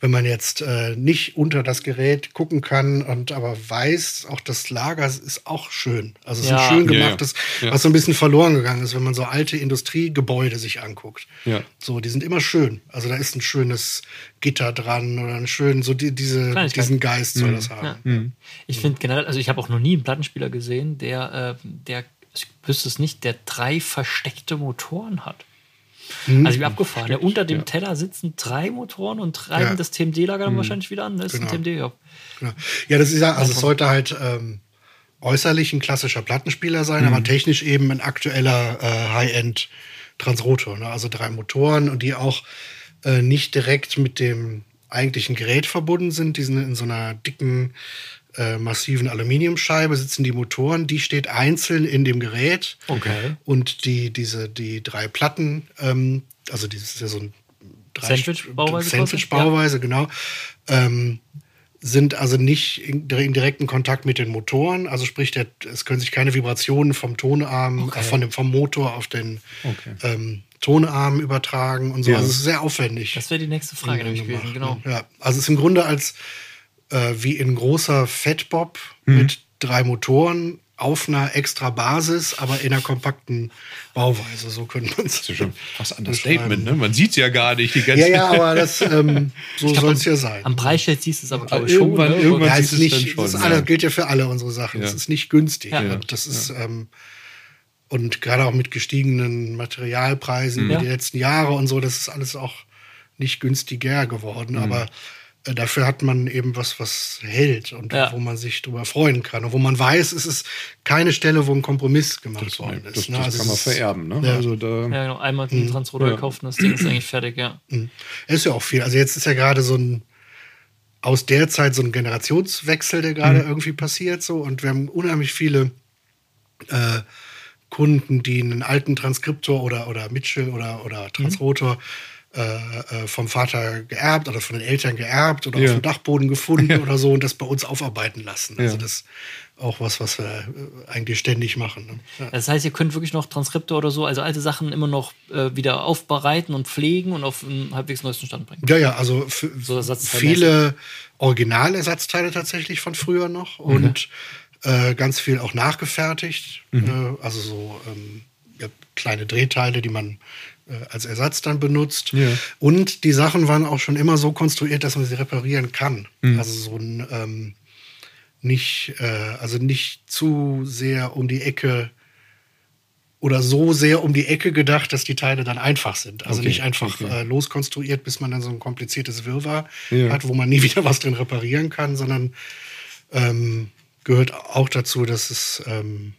wenn man jetzt äh, nicht unter das Gerät gucken kann und aber weiß, auch das Lager ist auch schön. Also es ist
Ja.
ein schön
Ja, ja.
gemachtes,
Ja.
was so ein bisschen verloren gegangen ist, wenn man so alte Industriegebäude sich anguckt.
Ja.
So, die sind immer schön. Also da ist ein schönes Gitter dran oder ein schön, so die, diese, diesen Geist soll das haben.
Ja. Ich finde generell, also ich habe auch noch nie einen Plattenspieler gesehen, der, äh, der, ich wüsste es nicht, der drei versteckte Motoren hat. Also wie abgefahren. Ja, unter dem Teller sitzen drei Motoren und treiben
Ja.
das TMD-Lager dann wahrscheinlich wieder an. Das ist
Genau.
ein TMD, ja.
Genau. Ja, das ist ja, also es sollte halt ähm, äußerlich ein klassischer Plattenspieler sein, aber technisch eben ein aktueller äh, High-End Transrotor. Ne? Also drei Motoren und die auch äh, nicht direkt mit dem eigentlichen Gerät verbunden sind. Die sind in so einer dicken, äh, massiven Aluminiumscheibe sitzen die Motoren. Die steht einzeln in dem Gerät.
Okay.
Und die, diese, die drei Platten, ähm, also dieses ist ja so ein
Sandwich-Bauweise
Sandwich-Bauweise, genau. Ähm, sind also nicht in, in direkten Kontakt mit den Motoren. Also sprich, der, es können sich keine Vibrationen vom Tonarm,
Okay.
äh, von dem, vom Motor auf den
Okay.
ähm, Tonarm übertragen und so.
Ja.
Also es ist sehr aufwendig.
Das wäre die nächste Frage nämlich gewesen,
gemacht,
genau.
ne? Ja, also es ist im Grunde als äh, wie in großer Fatbob
Mhm.
mit drei Motoren auf einer extra Basis, aber in einer kompakten Bauweise. So könnte man es.
Das ist ja schon fast Understatement, ne? Man sieht es ja gar nicht. Die ganze
Ja, ja, aber das ähm, so soll es ja sein.
Am Preisschild siehst du es aber, glaube
Aber
ich, schon.
irgendwann-
ne?
irgendwann-
ja,
siehst es
nicht,
dann schon,
das
ja.
gilt ja für alle unsere Sachen.
Ja.
Es ist nicht günstig.
Ja.
Und das ist, ähm, und gerade auch mit gestiegenen Materialpreisen über
Ja.
die letzten Jahre und so, das ist alles auch nicht günstiger geworden. Aber äh, dafür hat man eben was, was hält und
Ja.
wo man sich drüber freuen kann. Und wo man weiß, es ist keine Stelle, wo ein Kompromiss gemacht worden ist.
Das,
ne?
das
Also
kann
es
man
ist-
vererben. Ne?
Ja.
Also da,
Ja, genau. Einmal den Transroder
Ja.
gekauft und das Ding ist eigentlich fertig, ja.
Ist ja auch viel. Also jetzt ist ja gerade so ein aus der Zeit so ein Generationswechsel, der gerade irgendwie passiert so und wir haben unheimlich viele äh, Kunden, die einen alten Transkriptor oder oder Mitchell oder oder Transrotor äh, äh, vom Vater geerbt oder von den Eltern geerbt oder
Ja.
auf dem Dachboden gefunden oder so und das bei uns aufarbeiten lassen. Also
Ja.
das ist auch was, was wir äh, eigentlich ständig machen. Ne? Ja.
Das heißt, ihr könnt wirklich noch Transkripte oder so, also alte Sachen immer noch äh, wieder aufbereiten und pflegen und auf einen halbwegs neuesten Stand bringen.
Ja, ja, also
So
viele Originalersatzteile tatsächlich von früher noch und äh, ganz viel auch nachgefertigt. Äh, also so ähm, ja, kleine Drehteile, die man äh, als Ersatz dann benutzt.
Ja.
Und die Sachen waren auch schon immer so konstruiert, dass man sie reparieren kann. Also so ein ähm, nicht, äh, also nicht zu sehr um die Ecke oder so sehr um die Ecke gedacht, dass die Teile dann einfach sind. Also
Okay,
nicht einfach
okay.
äh, loskonstruiert, bis man dann so ein kompliziertes Wirrwarr
Ja.
hat, wo man nie wieder was drin reparieren kann, sondern ähm, gehört auch dazu, dass es ähm,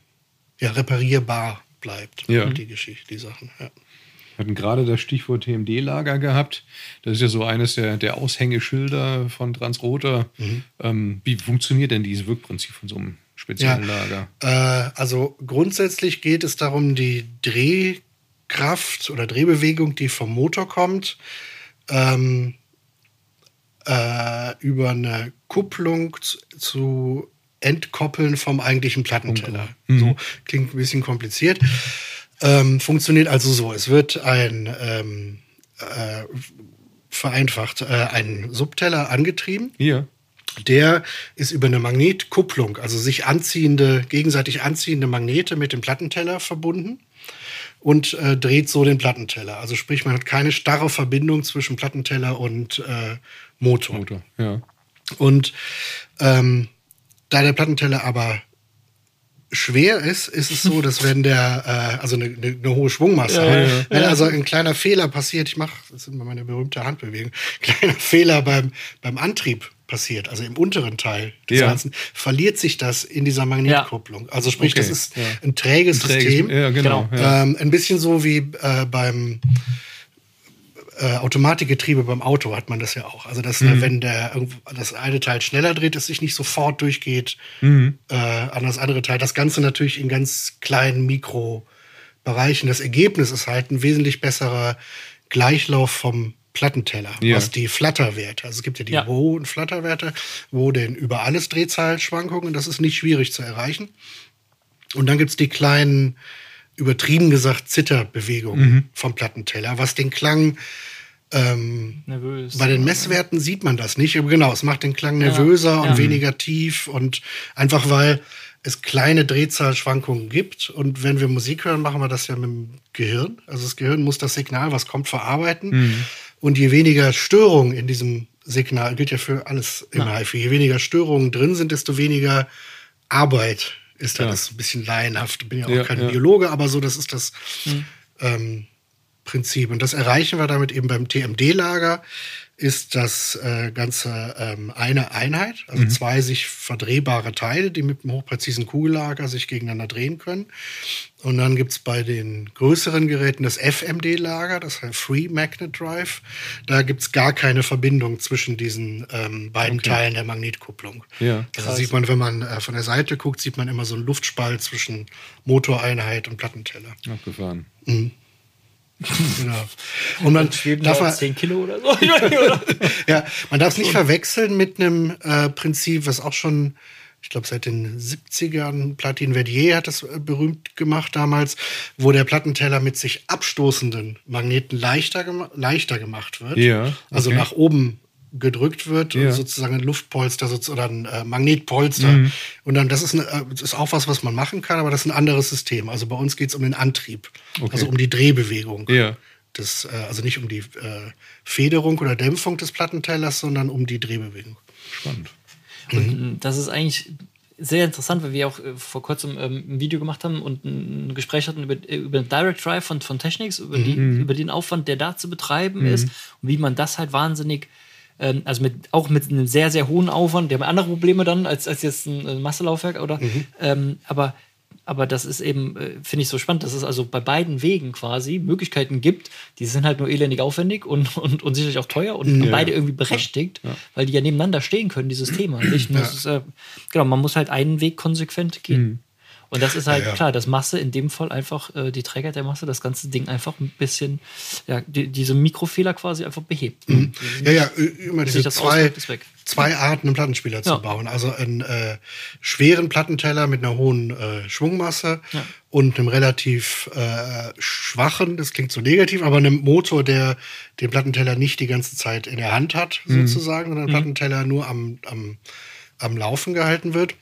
ja, reparierbar bleibt,
Ja.
die Geschichte, die Sachen. Ja.
Hatten gerade das Stichwort TMD-Lager gehabt. Das ist ja so eines der, der Aushängeschilder von Transrotor.
Mhm.
Ähm, wie funktioniert denn dieses Wirkprinzip von so einem speziellen Lager?
Äh, also grundsätzlich geht es darum, die Drehkraft oder Drehbewegung, die vom Motor kommt, ähm, äh, über eine Kupplung zu, zu entkoppeln vom eigentlichen Plattenteller. So klingt ein bisschen kompliziert. Ähm, funktioniert also so: Es wird ein ähm, äh, vereinfacht äh, ein Subteller angetrieben.
Hier.
Der ist über eine Magnetkupplung, also sich anziehende, gegenseitig anziehende Magnete mit dem Plattenteller verbunden und äh, dreht so den Plattenteller. Also sprich, man hat keine starre Verbindung zwischen Plattenteller und äh, Motor.
Motor. Ja.
Und ähm, da der Plattenteller aber schwer ist, ist es so, dass wenn der, äh, also eine, eine, eine hohe Schwungmasse
Ja, ja,
wenn also ein kleiner Fehler passiert, ich mache, das ist immer meine berühmte Handbewegung, kleiner Fehler beim, beim Antrieb passiert, also im unteren Teil des
Ja.
Ganzen, verliert sich das in dieser Magnetkupplung. Also sprich,
Okay,
das ist
ja.
ein träges,
Träges-
System.
Ja, genau.
Genau.
Ja.
Ähm, ein bisschen so wie äh, beim äh, Automatikgetriebe beim Auto hat man das ja auch. Also, dass
Mhm.
äh, wenn der das eine Teil schneller dreht, es sich nicht sofort durchgeht
Mhm.
äh, an das andere Teil. Das Ganze natürlich in ganz kleinen Mikrobereichen. Das Ergebnis ist halt ein wesentlich besserer Gleichlauf vom Plattenteller,
Ja.
was die Flatterwerte. Also es gibt ja die
Ja.
Und Flatterwerte, wo denn über alles Drehzahlschwankungen, das ist nicht schwierig zu erreichen. Und dann gibt's die kleinen, übertrieben gesagt, Zitterbewegungen vom Plattenteller, was den Klang ähm,
Nervös.
bei den Messwerten sieht man das nicht, aber genau, es macht den Klang nervöser und
ja.
weniger tief und einfach weil es kleine Drehzahlschwankungen gibt. Und wenn wir Musik hören, machen wir das ja mit dem Gehirn. Also das Gehirn muss das Signal, was kommt, verarbeiten. Und je weniger Störungen in diesem Signal, gilt ja für alles im HiFi, je weniger Störungen drin sind, desto weniger Arbeit ist da.
Ja.
Das ist ein bisschen laienhaft. Ich bin ja auch
Ja,
kein
ja.
Biologe, aber so, das ist das ähm, Prinzip. Und das erreichen wir damit eben beim TMD-Lager, ist das äh, Ganze ähm, eine Einheit, also zwei sich verdrehbare Teile, die mit einem hochpräzisen Kugellager sich gegeneinander drehen können. Und dann gibt's bei den größeren Geräten das FMD-Lager, das heißt Free Magnet Drive. Da gibt's gar keine Verbindung zwischen diesen ähm, beiden Teilen der Magnetkupplung.
Ja.
Also sieht man, wenn man äh, von der Seite guckt, sieht man immer so einen Luftspalt zwischen Motoreinheit und Plattenteller.
Abgefahren.
Genau. Und man darf
da
man,
10 Kilo oder so.
Ja, man darf es nicht verwechseln mit einem äh, Prinzip, was auch schon, ich glaube, seit den 70ern, Platin Verdier hat das äh, berühmt gemacht damals, wo der Plattenteller mit sich abstoßenden Magneten leichter, gema leichter gemacht wird.
Ja,
Also
okay.
nach oben gedrückt wird
Ja.
und sozusagen ein Luftpolster oder ein äh, Magnetpolster.
Mhm.
Und dann, das ist, eine, äh, das ist auch was, was man machen kann, aber das ist ein anderes System. Also bei uns geht es um den Antrieb,
Okay.
also um die Drehbewegung.
Ja.
Das, äh, also nicht um die äh, Federung oder Dämpfung des Plattentellers, sondern um die Drehbewegung.
Spannend.
Und das ist eigentlich sehr interessant, weil wir auch äh, vor kurzem ähm, ein Video gemacht haben und ein Gespräch hatten über, äh, über Direct Drive von, von Technics, über, die, über den Aufwand, der da zu betreiben ist und wie man das halt wahnsinnig, ähm, also mit, auch mit einem sehr, sehr hohen Aufwand, die haben andere Probleme dann als, als jetzt ein, ein Masselaufwerk, oder? Ähm, aber aber das ist eben, äh, finde ich so spannend, dass es also bei beiden Wegen quasi Möglichkeiten gibt, die sind halt nur elendig aufwendig und, und, und sicherlich auch teuer und beide irgendwie berechtigt, weil die ja nebeneinander stehen können, dieses Thema. Nicht? Äh, genau, man muss halt einen Weg konsequent gehen. Und das ist halt
Ja, ja.
klar, dass Masse in dem Fall einfach, äh, die Trägheit der Masse, das ganze Ding einfach ein bisschen, ja, die, diese Mikrofehler quasi einfach behebt.
Ja, ja, äh, immer diese zwei,
auswirkt, ist weg.
zwei Arten, einen Plattenspieler zu
Ja.
bauen. Also einen äh, schweren Plattenteller mit einer hohen äh, Schwungmasse
Ja.
und einem relativ äh, schwachen, das klingt so negativ, aber einem Motor, der den Plattenteller nicht die ganze Zeit in der Hand hat, sozusagen, sondern der Plattenteller nur am, am, am Laufen gehalten wird.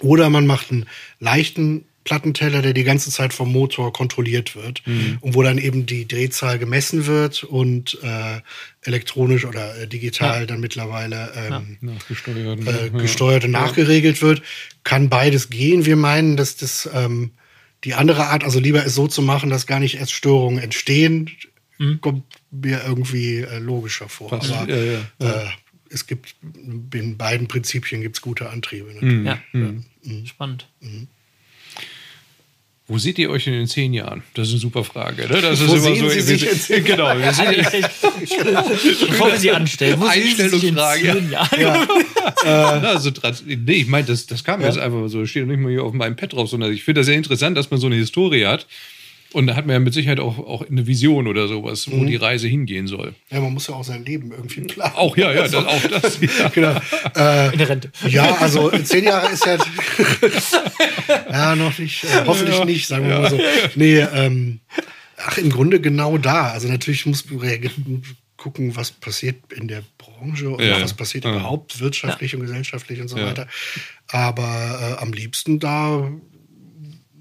Oder man macht einen leichten Plattenteller, der die ganze Zeit vom Motor kontrolliert wird und wo dann eben die Drehzahl gemessen wird und äh, elektronisch oder äh, digital dann mittlerweile ähm,
Nachgesteuert.
äh,
ja.
gesteuert und nachgeregelt wird. Kann beides gehen. Wir meinen, dass das ähm, die andere Art, also lieber es so zu machen, dass gar nicht erst Störungen entstehen, kommt mir irgendwie äh, logischer vor.
Fast,
Aber
ja, ja,
Äh, es gibt in beiden Prinzipien gibt's gute Antriebe. natürlich.
Ja,
Mhm.
spannend.
Wo seht ihr euch in den zehn Jahren? Das ist eine super Frage. Ne? Das ist
Wo
immer
sehen
so.
Sie sich in zehn
genau, wir sind,
Bevor wir sie anstellen, wo sich in
Einstellungsfrage,
zehn Jahren?
Na, so trans- nee, ich meine, das, das kam jetzt einfach so. Das steht nicht mal hier auf meinem Pad drauf, sondern ich finde das sehr interessant, dass man so eine Historie hat. Und da hat man ja mit Sicherheit auch, auch eine Vision oder sowas, wo die Reise hingehen soll.
Ja, man muss ja auch sein Leben irgendwie planen.
Auch, ja, ja, das, auch das. Ja.
genau. Äh,
In der Rente.
Ja, also zehn Jahre ist ja. ja, noch nicht. Äh, hoffentlich nicht, sagen wir mal so. Nee, ähm, ach, im Grunde genau da. Also natürlich muss man reagieren, gucken, was passiert in der Branche und
Ja.
was passiert
Ja.
überhaupt wirtschaftlich und gesellschaftlich und so
Ja.
weiter. Aber äh, am liebsten da,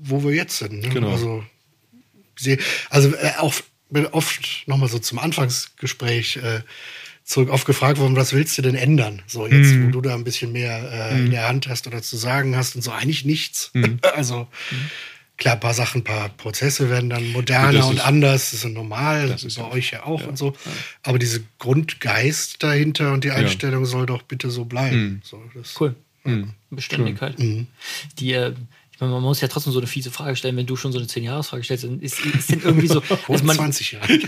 wo wir jetzt sind. Ne?
Genau.
Also, also äh, auch bin oft nochmal so zum Anfangsgespräch äh, zurück aufgefragt worden, was willst du denn ändern? So jetzt,
Mhm.
wo du da ein bisschen mehr äh, in der Hand hast oder zu sagen hast und so eigentlich nichts.
Mhm.
Also klar, ein paar Sachen, ein paar Prozesse werden dann moderner
Das
und
ist-
anders, das ist normal,
Das ist
bei
ja-
euch ja auch und so. Aber diese Grundgeist dahinter und die Einstellung soll doch bitte so bleiben. So, das,
Cool. Beständigkeit. Die, äh, ich meine, man muss ja trotzdem so eine fiese Frage stellen, wenn du schon so eine 10-Jahres-Frage stellst, dann ist, ist denn irgendwie so. Also man,
20 Jahren.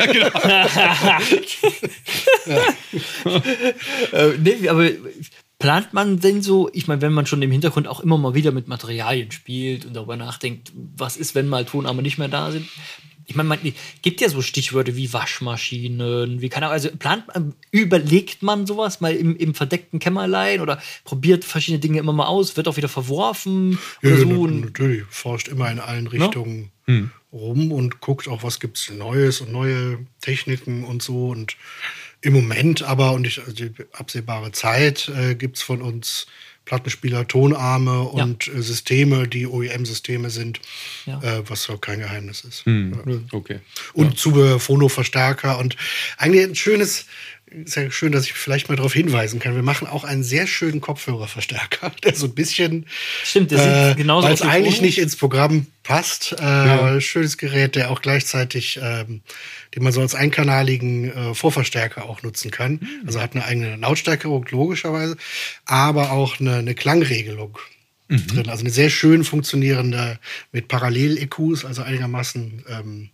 äh, nee, aber plant man denn so, ich meine, wenn man schon im Hintergrund auch immer mal wieder mit Materialien spielt und darüber nachdenkt, was ist, wenn mal Tonarme nicht mehr da sind? Ich meine, man gibt ja so Stichwörter wie Waschmaschinen, wie kann auch, also plant man, überlegt man sowas mal im, im verdeckten Kämmerlein oder probiert verschiedene Dinge immer mal aus, wird auch wieder verworfen
Ja,
oder so.
natürlich, forscht immer in allen Richtungen rum und guckt auch, was gibt's Neues und neue Techniken und so. Und im Moment aber, und ich, also die absehbare Zeit, äh, gibt's von uns Plattenspieler, Tonarme und äh, Systeme, die OEM-Systeme sind,
Ja.
äh, was auch kein Geheimnis ist.
Okay.
Und Zubehör, Phono-Verstärker und eigentlich ein schönes, ist ja schön, dass ich vielleicht mal darauf hinweisen kann. Wir machen auch einen sehr schönen Kopfhörerverstärker, der so ein bisschen,
Stimmt, der sieht
äh,
genauso
weil
aus
es
wie
eigentlich nicht ins Programm passt. Äh, aber ein schönes Gerät, der auch gleichzeitig, ähm, den man so als einkanaligen äh, Vorverstärker auch nutzen kann.
Hm.
Also hat eine eigene Lautstärkerung logischerweise, aber auch eine, eine Klangregelung.
Mhm.
Drin. Also eine sehr schön funktionierende mit Parallel-EQs, also einigermaßen ähm,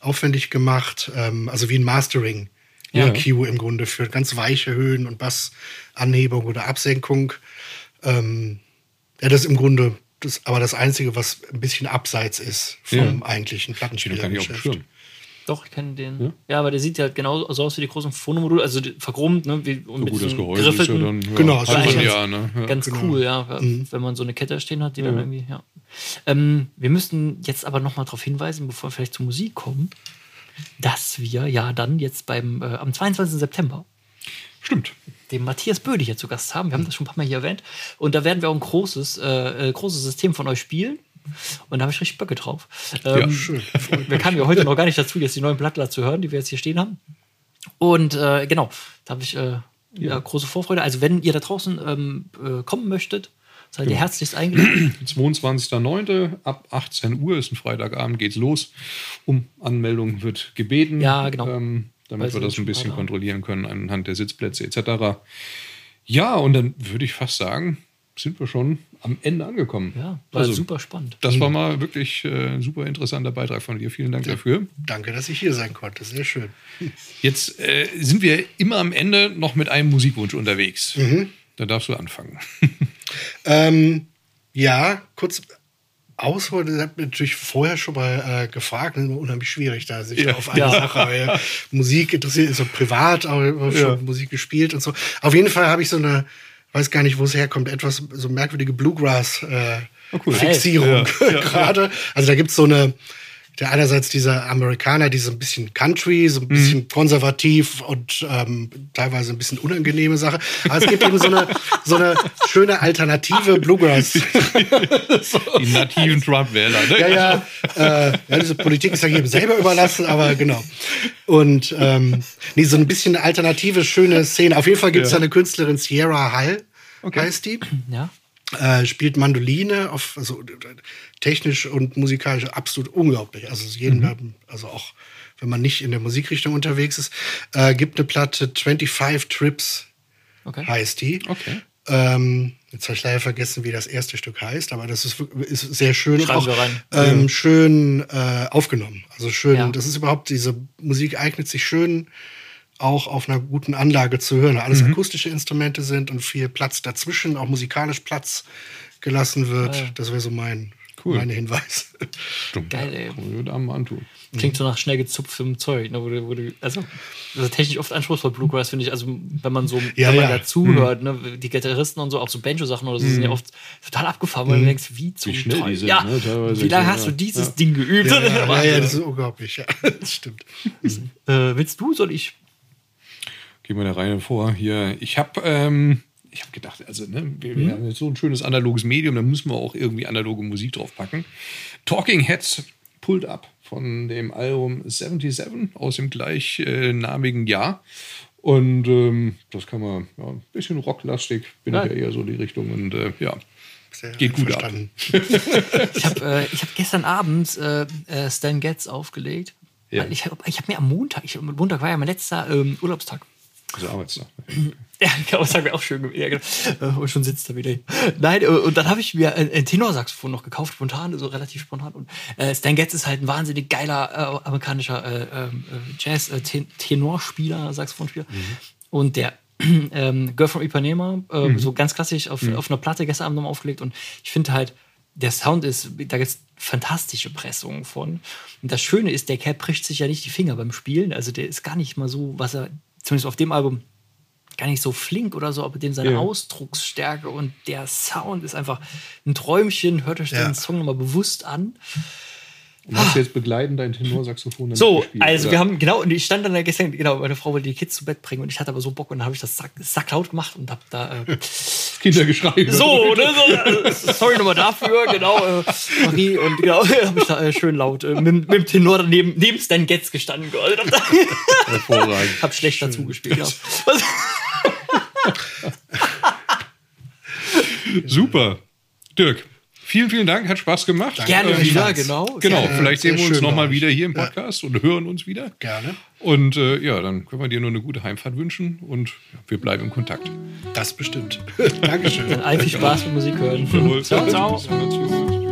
aufwendig gemacht, ähm, also wie ein Mastering
Ja.
EQ im Grunde für ganz weiche Höhen und Bassanhebung oder Absenkung. Ähm, ja, das ist im Grunde das, aber das Einzige, was ein bisschen abseits ist vom
Ja.
eigentlichen Plattenspielergeschäft.
Doch, ich kenne den. Ja? aber der sieht ja halt genauso so aus wie die großen Phonomodule, also verchromt, ne? Wie, und
So
mit
gut, das Gehäuse ist ja dann. Ja,
Genau, das ist
ja, ne? Ja.
Ganz cool, ja, wenn man so eine Kette stehen hat, die dann irgendwie, ja. Ähm, wir müssten jetzt aber noch mal darauf hinweisen, bevor wir vielleicht zur Musik kommen, dass wir ja dann jetzt beim, äh, am 22. September
Stimmt.
den Matthias Böde hier zu Gast haben. Wir haben das schon ein paar Mal hier erwähnt. Und da werden wir auch ein großes, äh, äh, großes System von euch spielen. Und da habe ich richtig Böcke drauf. Ähm,
schön.
wir kamen ja heute noch gar nicht dazu, jetzt die neuen Blattler zu hören, die wir jetzt hier stehen haben. Und äh, genau, da habe ich äh, ja. große Vorfreude. Also wenn ihr da draußen ähm, äh, kommen möchtet, Seid ihr herzlichst eingeladen.
22.09. ab 18 Uhr ist ein Freitagabend, geht's los. Um Anmeldung wird gebeten.
Ja, genau.
Ähm, damit
Weiß
wir das ein bisschen kontrollieren können anhand der Sitzplätze etc. Ja, und dann würde ich fast sagen, sind wir schon am Ende angekommen.
Ja, war
also,
super spannend.
Das war mal wirklich äh, ein super interessanter Beitrag von dir. Vielen Dank dafür.
Danke, dass ich hier sein konnte. Sehr schön.
Jetzt äh, sind wir immer am Ende noch mit einem Musikwunsch unterwegs.
Mhm.
Da darfst du anfangen.
Ähm, ja, kurz ausholen. Ich habe natürlich vorher schon mal äh, gefragt. Das ist immer unheimlich schwierig, da sich
Ja.
auf eine
Ja.
Sache. Weil Musik interessiert, ist so privat, auch immer schon
Ja.
Musik gespielt und so. Auf jeden Fall habe ich so eine, weiß gar nicht, wo es herkommt, etwas so merkwürdige Bluegrass. Äh,
Oh, cool.
Fixierung gerade. Also da gibt's so eine, der einerseits dieser Amerikaner, die so ein bisschen Country, so ein bisschen
Mhm.
konservativ und ähm, teilweise ein bisschen unangenehme Sache. Aber es gibt eben so eine, so eine schöne alternative Bluegrass.
Die nativen Trump-Wähler. Ne?
Ja, ja, äh, ja, diese Politik ist ja jedem selber überlassen, aber genau. Und ähm, nee, so ein bisschen eine alternative, schöne Szene. Auf jeden Fall gibt's
Ja.
da eine Künstlerin, Sierra Hall,
Okay.
heißt die.
Ja.
Äh, spielt Mandoline auf, also technisch und musikalisch absolut unglaublich. Also jeden,
Mhm.
also auch wenn man nicht in der Musikrichtung unterwegs ist, äh, gibt eine Platte 25 Trips
Okay.
heißt die.
Okay.
Ähm, jetzt habe ich leider vergessen, wie das erste Stück heißt, aber das ist, ist sehr schön
Schreiben
und
wir
auch ähm, schön äh, aufgenommen. Also schön,
Ja.
das ist überhaupt, diese Musik eignet sich schön auch auf einer guten Anlage zu hören. Alles
Mhm.
akustische Instrumente sind und viel Platz dazwischen, auch musikalisch Platz gelassen wird.
Ah, ja.
Das wäre so mein,
Cool.
mein Hinweis.
Stimmt.
Geil, ey.
Kann man antun.
Klingt so nach schnell gezupftem Zeug. Ne, wo du, wo du, also, das ist technisch oft anspruchsvoll, Bluegrass, finde ich. Also, wenn man so,
Ja,
wenn man
ja.
dazuhört, ne, die Gitarristen und so, auch so Banjo-Sachen oder so, sind ja oft total abgefahren, weil du denkst, wie zum
schnell
Teufel?
die sind,
ja.
ne, teilweise.
Wie lange hast du dieses
Ja.
Ding geübt?
Ja, ja, ja,
Wahnsinn.
ja, das ist unglaublich. Ja, das stimmt.
äh, willst du, soll ich?
Gehen wir der Reihe vor. Hier, ich habe ähm, ich hab gedacht, also ne, wir, wir haben jetzt so ein schönes analoges Medium, da müssen wir auch irgendwie analoge Musik draufpacken. Talking Heads Pulled Up von dem Album 77 aus dem gleichnamigen Jahr. Und ähm, das kann man ja, ein bisschen rocklastig, bin
Ja.
ich ja eher so die Richtung. Und äh, ja,
Sehr
Geht gut ab.
Ich habe äh, hab gestern Abend äh, äh, Stan Getz aufgelegt.
Ja.
Ich habe ich hab mir am Montag, ich, Montag war ja mein letzter ähm, Urlaubstag.
Also Arbeitstag.
Ja, kann man sagen, wäre auch schön gewesen. Ja, genau. Äh, Und schon sitzt er wieder hier. Nein, äh, und dann habe ich mir ein, ein Tenorsaxophon noch gekauft, spontan, so relativ spontan. Und äh, Stan Getz ist halt ein wahnsinnig geiler äh, amerikanischer äh, ähm, äh, Jazz-Tenorspieler, Saxophonspieler. Und der ähm, Girl from Ipanema, äh, so ganz klassisch auf, auf einer Platte gestern Abend nochmal aufgelegt. Und ich finde halt, der Sound ist, da gibt es fantastische Pressungen von. Und das Schöne ist, der Kerl bricht sich ja nicht die Finger beim Spielen. Also der ist gar nicht mal so, was er, zumindest auf dem Album, gar nicht so flink oder so, aber dem seine
Ja.
Ausdrucksstärke und der Sound ist einfach ein Träumchen. Hört euch
Ja.
den Song nochmal bewusst an.
Und hast du jetzt begleitend dein Tenorsaxophon
So,
gespielt,
also
oder?
wir haben, genau, und ich stand dann da gestern, genau, meine Frau wollte die Kids zu Bett bringen und ich hatte aber so Bock und dann habe ich das sack, sacklaut gemacht und hab da, äh,
Kindergeschrei.
so, ne, so, äh, sorry nochmal dafür, genau, äh, Marie und genau, habe ich da äh, schön laut äh, mit, mit dem Tenor daneben, neben Stan Getz gestanden, und
Hervorragend.
hab schlecht dazu gespielt, ja.
Super. Dirk, vielen, vielen Dank. Hat Spaß gemacht.
Gerne
Ähm,
wieder, genau.
Genau,
Sehr-
vielleicht
sehr
sehen wir uns nochmal wieder hier im
Ja.
Podcast und hören uns wieder.
Gerne.
Und äh, ja, dann können wir dir nur eine gute Heimfahrt wünschen und ja, wir bleiben im Kontakt.
Das bestimmt. Dankeschön.
Dann all viel Spaß mit Musik hören. Ciao, ciao.
Tschüss.